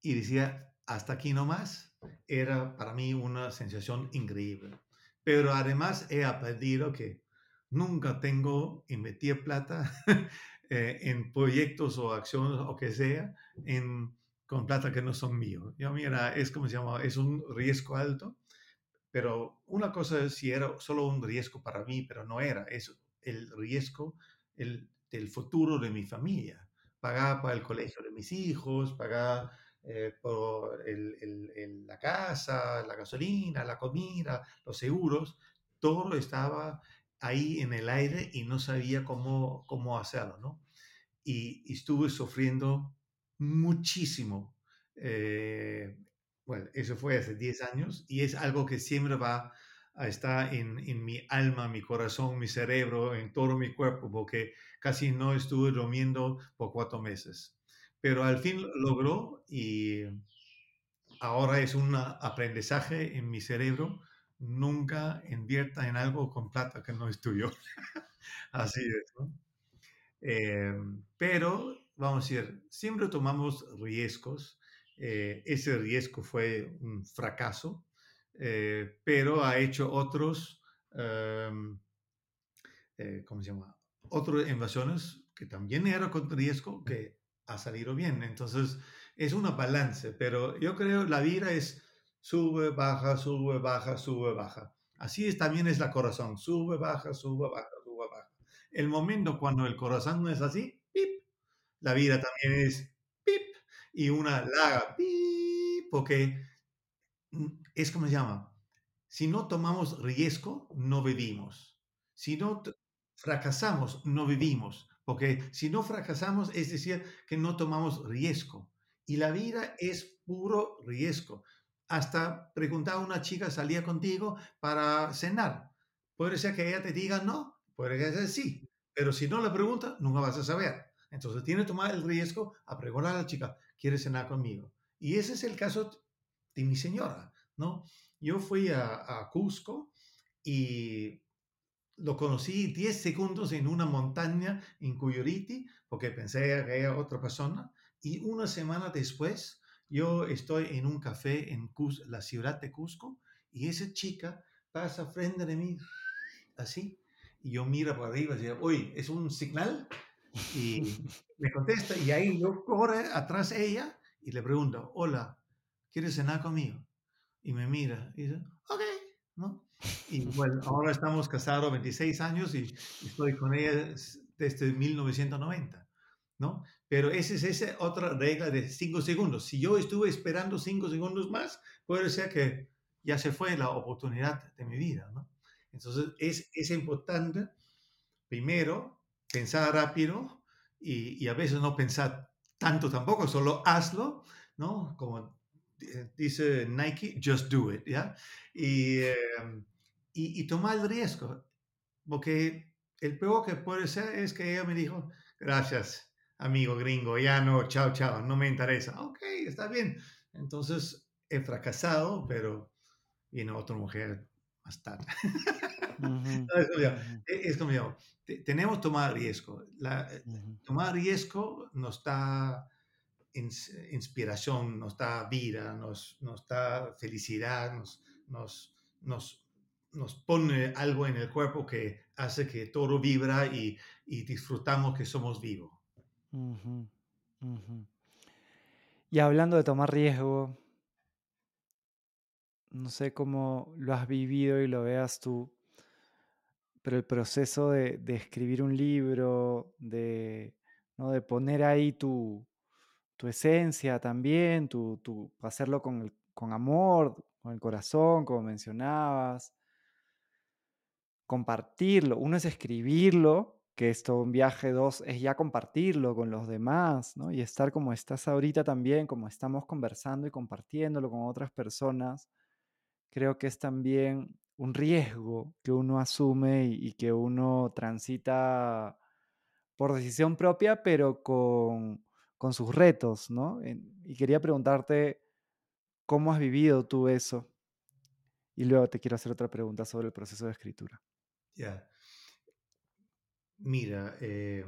y decía, hasta aquí nomás, era para mí una sensación increíble. Pero además he aprendido que nunca tengo invertir plata eh, en proyectos o acciones o que sea en, con plata que no son míos. Yo, mira, es como se llama, es un riesgo alto, pero una cosa es si era solo un riesgo para mí, pero no era, es el riesgo el, del futuro de mi familia. Pagar para el colegio de mis hijos, pagar eh, por el, el, el, la casa, la gasolina, la comida, los seguros, todo estaba ahí en el aire y no sabía cómo, cómo hacerlo, ¿no? Y, y estuve sufriendo muchísimo. Eh, bueno, eso fue hace 10 años y es algo que siempre va a estar en, en, mi alma, mi corazón, mi cerebro, en todo mi cuerpo, porque casi no estuve durmiendo por cuatro meses pero al fin logró y ahora es un aprendizaje en mi cerebro. Nunca invierta en algo con plata que no es tuyo. Así es, ¿no? Eh, pero, vamos a decir, siempre tomamos riesgos. Eh, ese riesgo fue un fracaso, eh, pero ha hecho otros, em, eh, ¿cómo se llama? Otras invasiones que también eran con riesgo, que ha salido bien. Entonces, es una balance, pero yo creo la vida es sube, baja, sube, baja, sube, baja. Así es, también es la corazón, sube, baja, sube, baja, sube, baja. El momento cuando el corazón no es así, pip, la vida también es pip, y una laga, pip, porque mm, es como se llama, si no tomamos riesgo, no vivimos. Si no fracasamos, no vivimos. Porque si no fracasamos, es decir, que no tomamos riesgo. Y la vida es puro riesgo. Hasta preguntar a una chica, ¿salía contigo para cenar? Puede ser que ella te diga no, puede ser sí. Pero si no la pregunta, nunca vas a saber. Entonces tiene que tomar el riesgo a preguntar a la chica, ¿quieres cenar conmigo? Y ese es el caso de mi señora, ¿no? Yo fui a, a Cusco y lo conocí 10 segundos en una montaña en Cuyuriti, porque pensé que era otra persona, y una semana después yo estoy en un café en la ciudad de Cusco, y esa chica pasa frente de mí, así, y yo miro para arriba y digo, oye, ¿es un señal? Y me contesta, y ahí yo corre atrás de ella y le pregunto, hola, ¿quieres cenar conmigo? Y me mira y dice, ok, ¿no? Y bueno, ahora estamos casados 26 años y estoy con ella desde 1990, ¿no? Pero esa es esa otra regla de 5 segundos. Si yo estuve esperando 5 segundos más, puede ser que ya se fue la oportunidad de mi vida, ¿no? Entonces es, es importante, primero, pensar rápido y, y a veces no pensar tanto tampoco, solo hazlo, ¿no? Como dice Nike, just do it, ¿ya? Y, eh, y, y, tomar el riesgo, porque el peor que puede ser es que ella me dijo, gracias, amigo gringo, ya no, chao, chao, no me interesa. Ok, está bien. Entonces he fracasado, pero viene otra mujer más tarde. Es como, ujú, e- es como digo, te- tenemos que tomar riesgo. La- ujú, tomar riesgo nos da inspiración, nos da vida, nos, nos da felicidad, nos, nos, nos, nos pone algo en el cuerpo que hace que todo vibra y, y disfrutamos que somos vivos. Y hablando de tomar riesgo, no sé cómo lo has vivido y lo veas tú, pero el proceso de, de escribir un libro, de, ¿no? de poner ahí tu, tu esencia también, tu, tu, hacerlo con, el- con amor, con el corazón, como mencionabas, compartirlo. Uno es escribirlo, que es un viaje, dos es ya compartirlo con los demás, ¿no? Y estar como estás ahorita también, como estamos conversando y compartiéndolo con otras personas, creo que es también un riesgo que uno asume y que uno transita por decisión propia, pero con, con sus retos, ¿no? Y quería preguntarte, ¿cómo has vivido tú eso? Y luego te quiero hacer otra pregunta sobre el proceso de escritura. Ya. Mira, eh,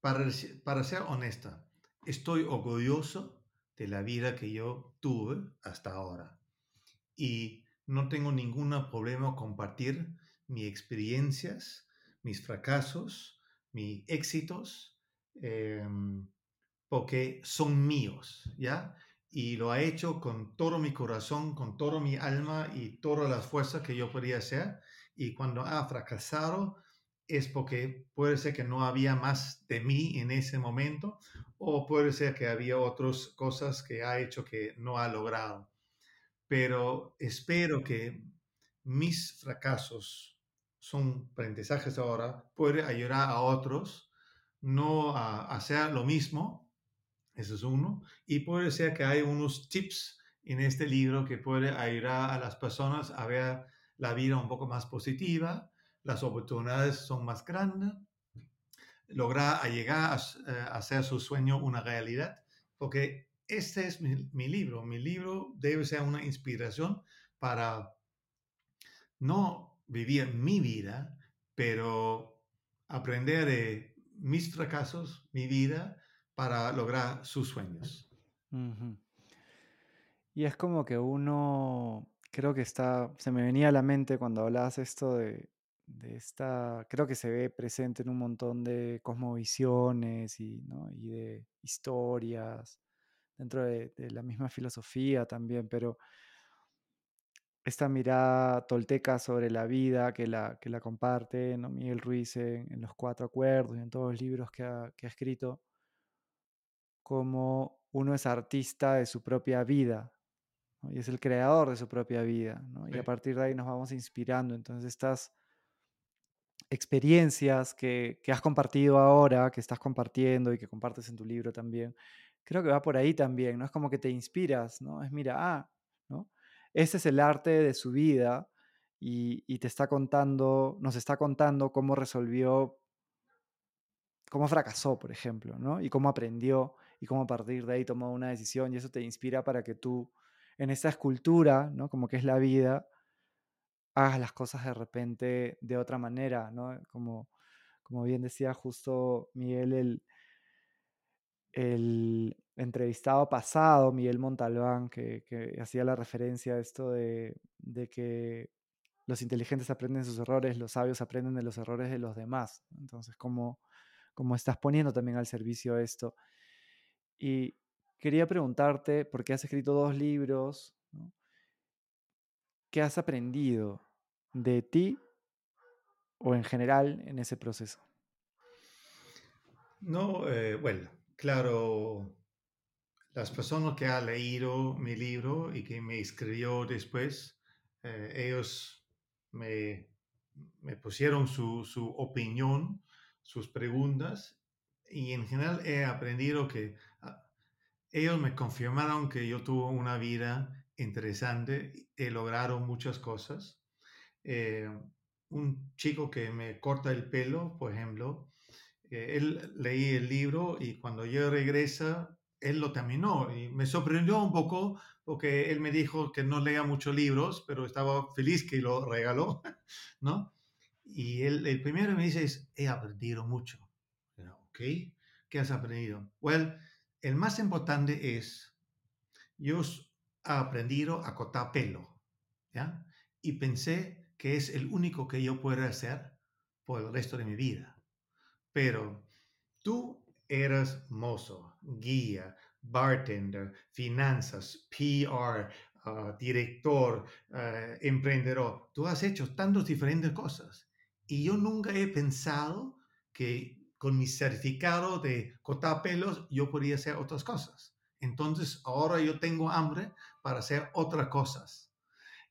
para ser honesta, estoy orgulloso de la vida que yo tuve hasta ahora y no tengo ningún problema compartir mis experiencias, mis fracasos, mis éxitos, em, porque son míos, ¿ya? Y lo ha hecho con todo mi corazón, con toda mi alma y todas las fuerzas que yo podía hacer. Y cuando ha fracasado es porque puede ser que no había más de mí en ese momento o puede ser que había otras cosas que ha hecho que no ha logrado. Pero espero que mis fracasos son aprendizajes ahora, puede ayudar a otros no a hacer lo mismo eso es uno. Y puede ser que hay unos tips en este libro que puede ayudar a las personas a ver la vida un poco más positiva, las oportunidades son más grandes, lograr a llegar a, eh, hacer su sueño una realidad, porque este es mi, mi libro. Mi libro debe ser una inspiración para no vivir mi vida, pero aprender de mis fracasos, mi vida, para lograr sus sueños. Y es como que uno, creo que está, se me venía a la mente cuando hablabas esto de, de esta, creo que se ve presente en un montón de cosmovisiones y, ¿no? y de historias, dentro de, la misma filosofía también, pero esta mirada tolteca sobre la vida que la, que la comparte. Miguel Ruiz en, Los Cuatro Acuerdos y en todos los libros que ha escrito, como uno es artista de su propia vida, ¿no? y es el creador de su propia vida, ¿no? y a partir de ahí nos vamos inspirando. Entonces estas experiencias que, que has compartido ahora, que estás compartiendo y que compartes en tu libro también, creo que va por ahí también, ¿no? Es como que te inspiras, ¿no? Es mira, ah, ¿no? Ese es el arte de su vida y, y te está contando, nos está contando cómo resolvió, cómo fracasó, por ejemplo, ¿no? Y cómo aprendió y cómo a partir de ahí tomó una decisión y eso te inspira para que tú, en esta escultura, ¿no? Como que es la vida, hagas las cosas de repente de otra manera, ¿no? Como, como bien decía justo Miguel, el, el entrevistado pasado, Miguel Montalbán, que, hacía la referencia a esto de, de que los inteligentes aprenden sus errores, los sabios aprenden de los errores de los demás. Entonces, como, como estás poniendo también al servicio esto. Y quería preguntarte, porque has escrito dos libros, ¿no? ¿qué has aprendido de ti o en general en ese proceso? No, eh, bueno, claro, las personas que han leído mi libro y que me escribió después, eh, ellos me, me pusieron su, su opinión, sus preguntas, y en general he aprendido que ellos me confirmaron que yo tuve una vida interesante, he logrado muchas cosas. Eh, un chico que me corta el pelo, por ejemplo, eh, él leí el libro y cuando yo regresa él lo terminó y me sorprendió un poco porque él me dijo que no lea muchos libros, pero estaba feliz que lo regaló, ¿no? Y él, el primero me dice es, he aprendido mucho. Ok, ¿qué has aprendido? Well, el más importante es, yo he aprendido a cortar pelo, ¿ya? Y pensé que es el único que yo puedo hacer por el resto de mi vida. Pero tú eras mozo, guía, bartender, finanzas, PR, ah, director, uh, emprendedor. Tú has hecho tantas diferentes cosas. Y yo nunca he pensado que con mi certificado de cortar pelos yo podría hacer otras cosas. Entonces ahora yo tengo hambre para hacer otras cosas.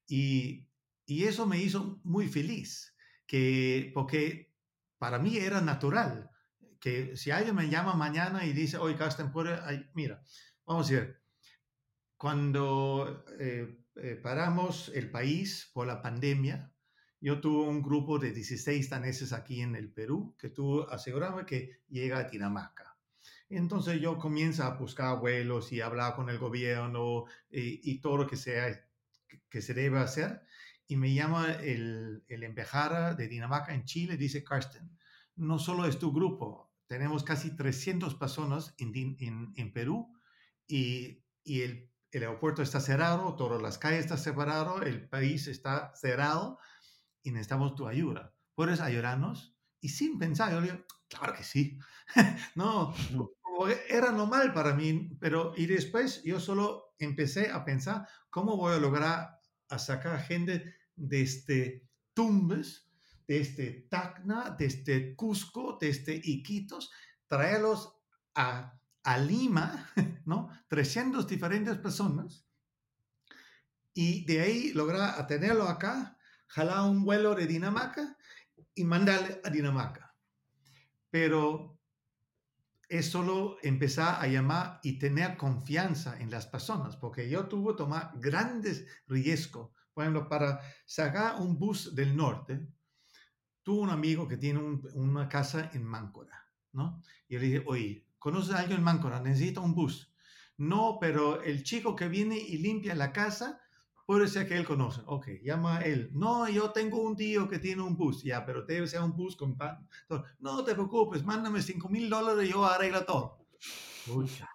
Y, y eso me hizo muy feliz, que, porque para mí era natural que si alguien me llama mañana y dice, oye, Carsten, mira, vamos a ver, cuando eh, eh, paramos el país por la pandemia, yo tuve un grupo de 16 daneses aquí en el Perú que tú aseguraba que llega a Dinamarca. Entonces yo comienzo a buscar vuelos y hablar con el gobierno y, y todo lo que, sea, que se debe hacer. Y me llama el, el embajada de Dinamarca en Chile, dice Carsten, no solo es tu grupo, tenemos casi 300 personas en, en, Perú y, y el, el, aeropuerto está cerrado, todas las calles están separadas, el país está cerrado y necesitamos tu ayuda. ¿Puedes ayudarnos? Y sin pensar, yo le digo, claro que sí. no, era normal para mí, pero y después yo solo empecé a pensar cómo voy a lograr a sacar gente desde este Tumbes desde Tacna, desde Cusco, desde Iquitos, traerlos a, a Lima, ¿no? 300 diferentes personas, y de ahí lograr tenerlo acá, jalar un vuelo de Dinamarca y mandarle a Dinamarca. Pero es solo empezar a llamar y tener confianza en las personas, porque yo tuve que tomar grandes riesgos. Por ejemplo, para sacar un bus del norte, tuvo un amigo que tiene una casa en Máncora, ¿no? Y le dije, oye, ¿conoces a alguien en Máncora? Necesita un bus. No, pero el chico que viene y limpia la casa, puede ser que él conoce. Ok, llama a él. No, yo tengo un tío que tiene un bus. Ya, pero debe ser un bus con pan. No te preocupes, mándame 5 mil dólares y yo arreglo todo. Pucha,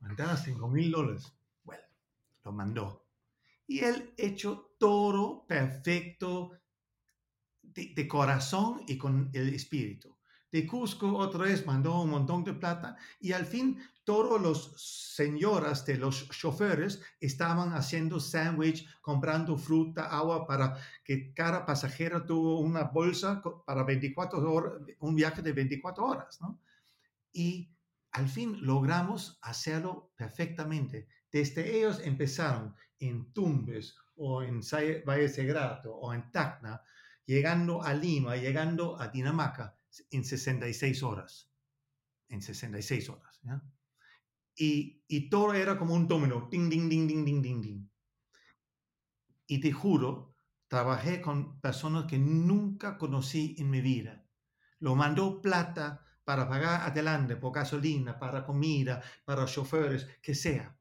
mandaba 5 mil dólares. Bueno, lo mandó. Y él hecho todo perfecto, de, corazón y con el espíritu. De Cusco otra vez mandó un montón de plata y al fin todos los señoras de los choferes estaban haciendo sándwich, comprando fruta, agua para que cada pasajero tuvo una bolsa para 24 horas, un viaje de 24 horas, ¿no? Y al fin logramos hacerlo perfectamente. Desde ellos empezaron en Tumbes o en Valle Sagrado o en Tacna, llegando a Lima, llegando a Dinamarca en 66 horas. En 66 horas. Y, y, todo era como un domino. Ding, ding, ding, ding, ding, ding, ding. Y te juro, trabajé con personas que nunca conocí en mi vida. Lo mandó plata para pagar adelante por gasolina, para comida, para choferes, que sea.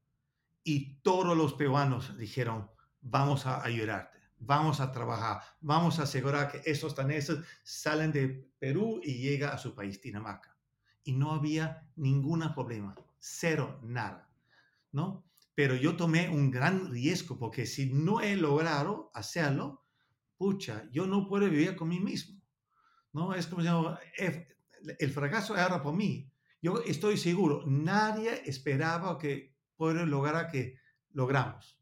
Y todos los peruanos dijeron, vamos a ayudarte vamos a trabajar, vamos a asegurar que esos daneses salen de Perú y llegan a su país, Dinamarca. Y no había ningún problema, cero, nada, ¿no? Pero yo tomé un gran riesgo porque si no he logrado hacerlo, pucha, yo no puedo vivir con mí mismo, ¿no? Es como si el fracaso era por mí. Yo estoy seguro, nadie esperaba que pueda lograr que logramos,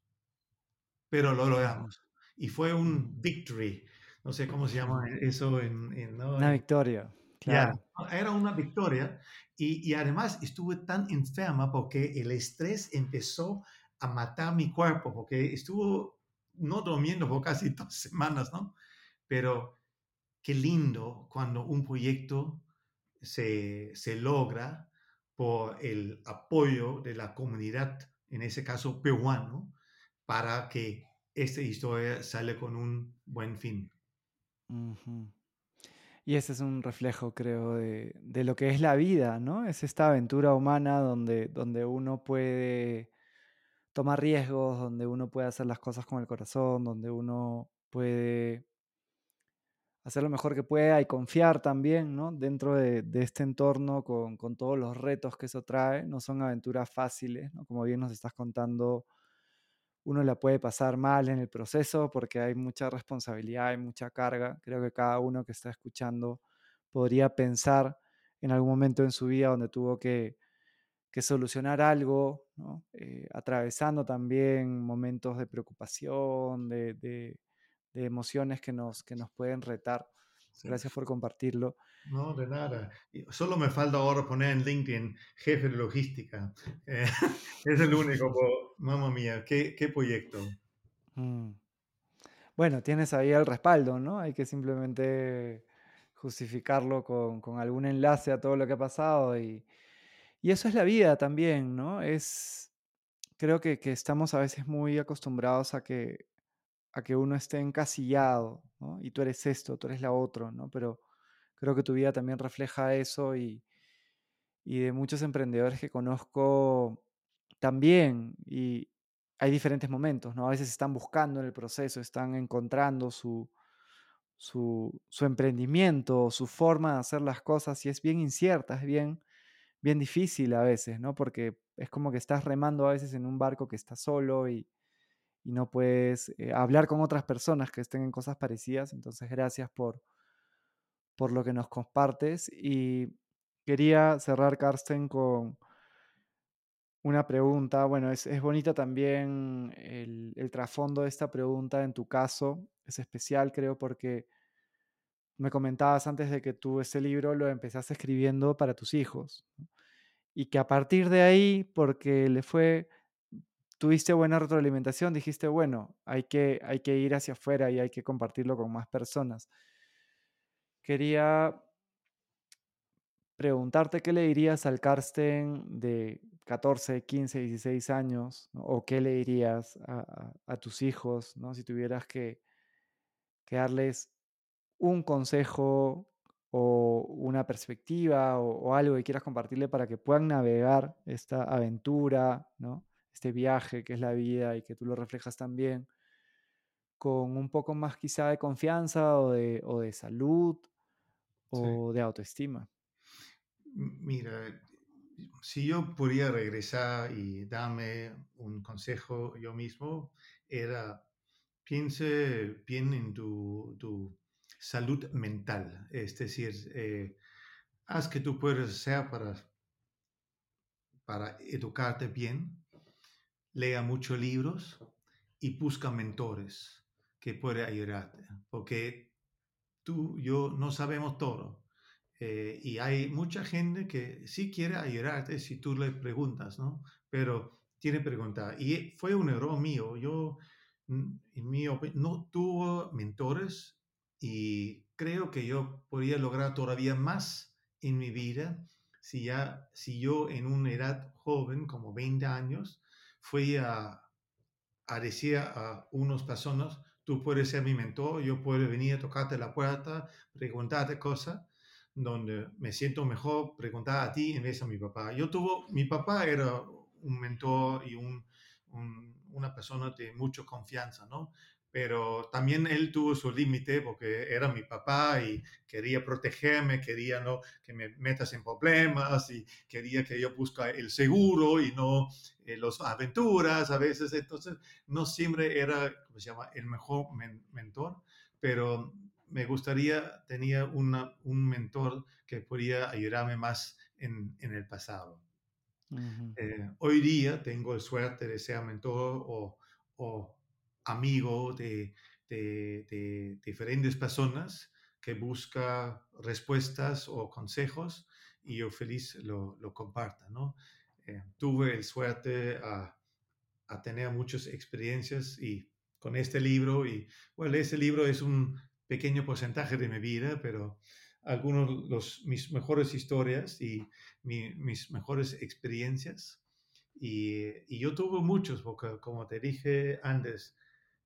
pero lo logramos y fue un victory. No sé cómo se llama eso en... Una victoria. Claro. era una victoria y, y, además estuve tan enferma porque el estrés empezó a matar mi cuerpo porque estuvo no durmiendo por casi dos semanas, ¿no? Pero qué lindo cuando un proyecto se, se logra por el apoyo de la comunidad, en ese caso peruano, para que esta historia sale con un buen fin. Y ese es un reflejo, creo, de, de lo que es la vida, ¿no? Es esta aventura humana donde, donde uno puede tomar riesgos, donde uno puede hacer las cosas con el corazón, donde uno puede hacer lo mejor que pueda y confiar también, ¿no? Dentro de, de este entorno con, con todos los retos que eso trae. No son aventuras fáciles, ¿no? Como bien nos estás contando, uno la puede pasar mal en el proceso porque hay mucha responsabilidad, hay mucha carga. Creo que cada uno que está escuchando podría pensar en algún momento en su vida donde tuvo que, que solucionar algo, ¿no? Eh, atravesando también momentos de preocupación, de, de- de emociones que nos, que nos pueden retar. Sí. Gracias por compartirlo. No, de nada. Solo me falta ahora poner en LinkedIn jefe de logística. Eh, es el único, mamma mía, qué, qué proyecto. Mm. Bueno, tienes ahí el respaldo, ¿no? Hay que simplemente justificarlo con, con algún enlace a todo lo que ha pasado y, y eso es la vida también, ¿no? Es, creo que, que estamos a veces muy acostumbrados a que, a que uno esté encasillado, ¿no? Y tú eres esto, tú eres la otro, ¿no? Pero creo que tu vida también refleja eso y, y de muchos emprendedores que conozco también. Y hay diferentes momentos, ¿no? A veces están buscando en el proceso, están encontrando su, su, su emprendimiento, su forma de hacer las cosas y es bien incierta, es bien, bien difícil a veces, ¿no? Porque es como que estás remando a veces en un barco que está solo y, y no puedes eh, hablar con otras personas que estén en cosas parecidas. Entonces, gracias por, por lo que nos compartes. Y quería cerrar, Carsten, con una pregunta. Bueno, es, es bonita también el, trasfondo de esta pregunta en tu caso. Es especial, creo, porque me comentabas antes de que tú ese libro lo empezaste escribiendo para tus hijos. Y que a partir de ahí, porque le fue, tuviste buena retroalimentación, dijiste, bueno, hay que, hay que ir hacia afuera y hay que compartirlo con más personas. Quería preguntarte qué le dirías al Karsten de 14, 15, 16 años, o qué le dirías a, tus hijos, ¿no? Si tuvieras que, que darles un consejo o una perspectiva o, o algo que quieras compartirle para que puedan navegar esta aventura, ¿no? Este viaje que es la vida y que tú lo reflejas también con un poco más quizá de confianza o de, o de salud Sí. o de autoestima. Mira, si yo pudiera regresar y darme un consejo yo mismo, era piense bien en tu, tu salud mental, es decir, eh, haz que tú puedes hacer para, para educarte bien, lea muchos libros y busca mentores que puedan ayudarte, porque tú, yo no sabemos todo. Eh, y hay mucha gente que sí quiere ayudarte si tú le preguntas, ¿no? Pero tiene que preguntar. Y fue un error mío. Yo, en mi opinión, no tuve mentores y creo que yo podría lograr todavía más en mi vida si, ya, si yo en una edad joven, como 20 años, fui a, a decir a unas personas, tú puedes ser mi mentor, yo puedo venir a tocarte la puerta, preguntarte cosas, donde me siento mejor preguntar a ti en vez a mi papá. Yo tuvo, mi papá era un mentor y un, un- una persona de mucha confianza, ¿no? Pero también él tuvo su límite porque era mi papá y quería protegerme, quería no que me metas en problemas y quería que yo busque el seguro y no eh, las aventuras a veces. Entonces, no siempre era, ¿cómo se llama?, el mejor men- mentor, pero me gustaría tener una, un mentor que podía ayudarme más en, en el pasado. Ujú. Eh, hoy día tengo la suerte de ser mentor o, o amigo de, diferentes personas que buscan respuestas o consejos y yo feliz lo, lo comparto, ¿no? Eh, tuve la suerte a, tener muchas experiencias y con este libro, y bueno, este libro es un pequeño porcentaje de mi vida, pero algunos los mis mejores historias y mi- mis mejores experiencias. Y, y yo tuve muchos, porque como te dije antes,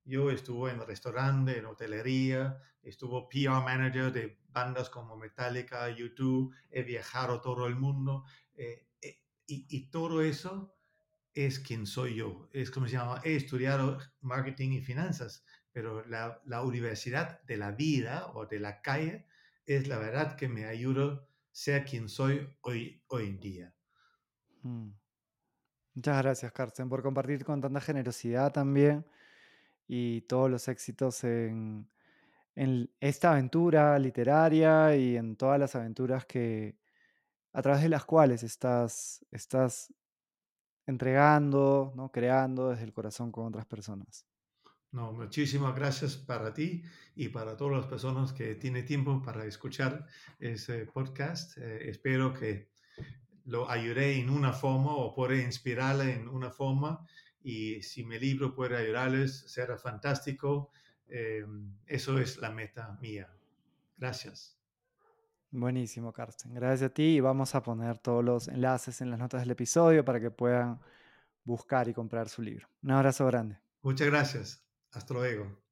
yo estuve en restaurante, en hotelería, estuve PR manager de bandas como Metallica, YouTube, he viajado todo el mundo eh, eh, y, y, todo eso es quien soy yo. Es como se llama, he estudiado marketing y finanzas, pero la, la universidad de la vida o de la calle es la verdad que me ayuda a ser quien soy hoy, hoy en día. Mm. Muchas gracias, Carsten, por compartir con tanta generosidad también y todos los éxitos en, en esta aventura literaria y en todas las aventuras que a través de las cuales estás, estás entregando, ¿no? creando desde el corazón con otras personas. No, muchísimas gracias para ti y para todas las personas que tienen tiempo para escuchar ese podcast. Eh, espero que lo ayudé en una forma o pueda inspirarle en una forma y si mi libro puede ayudarles, será fantástico. Eh, eso es la meta mía. Gracias. Buenísimo, Carsten. Gracias a ti y vamos a poner todos los enlaces en las notas del episodio para que puedan buscar y comprar su libro. Un abrazo grande. Muchas gracias. Hasta luego.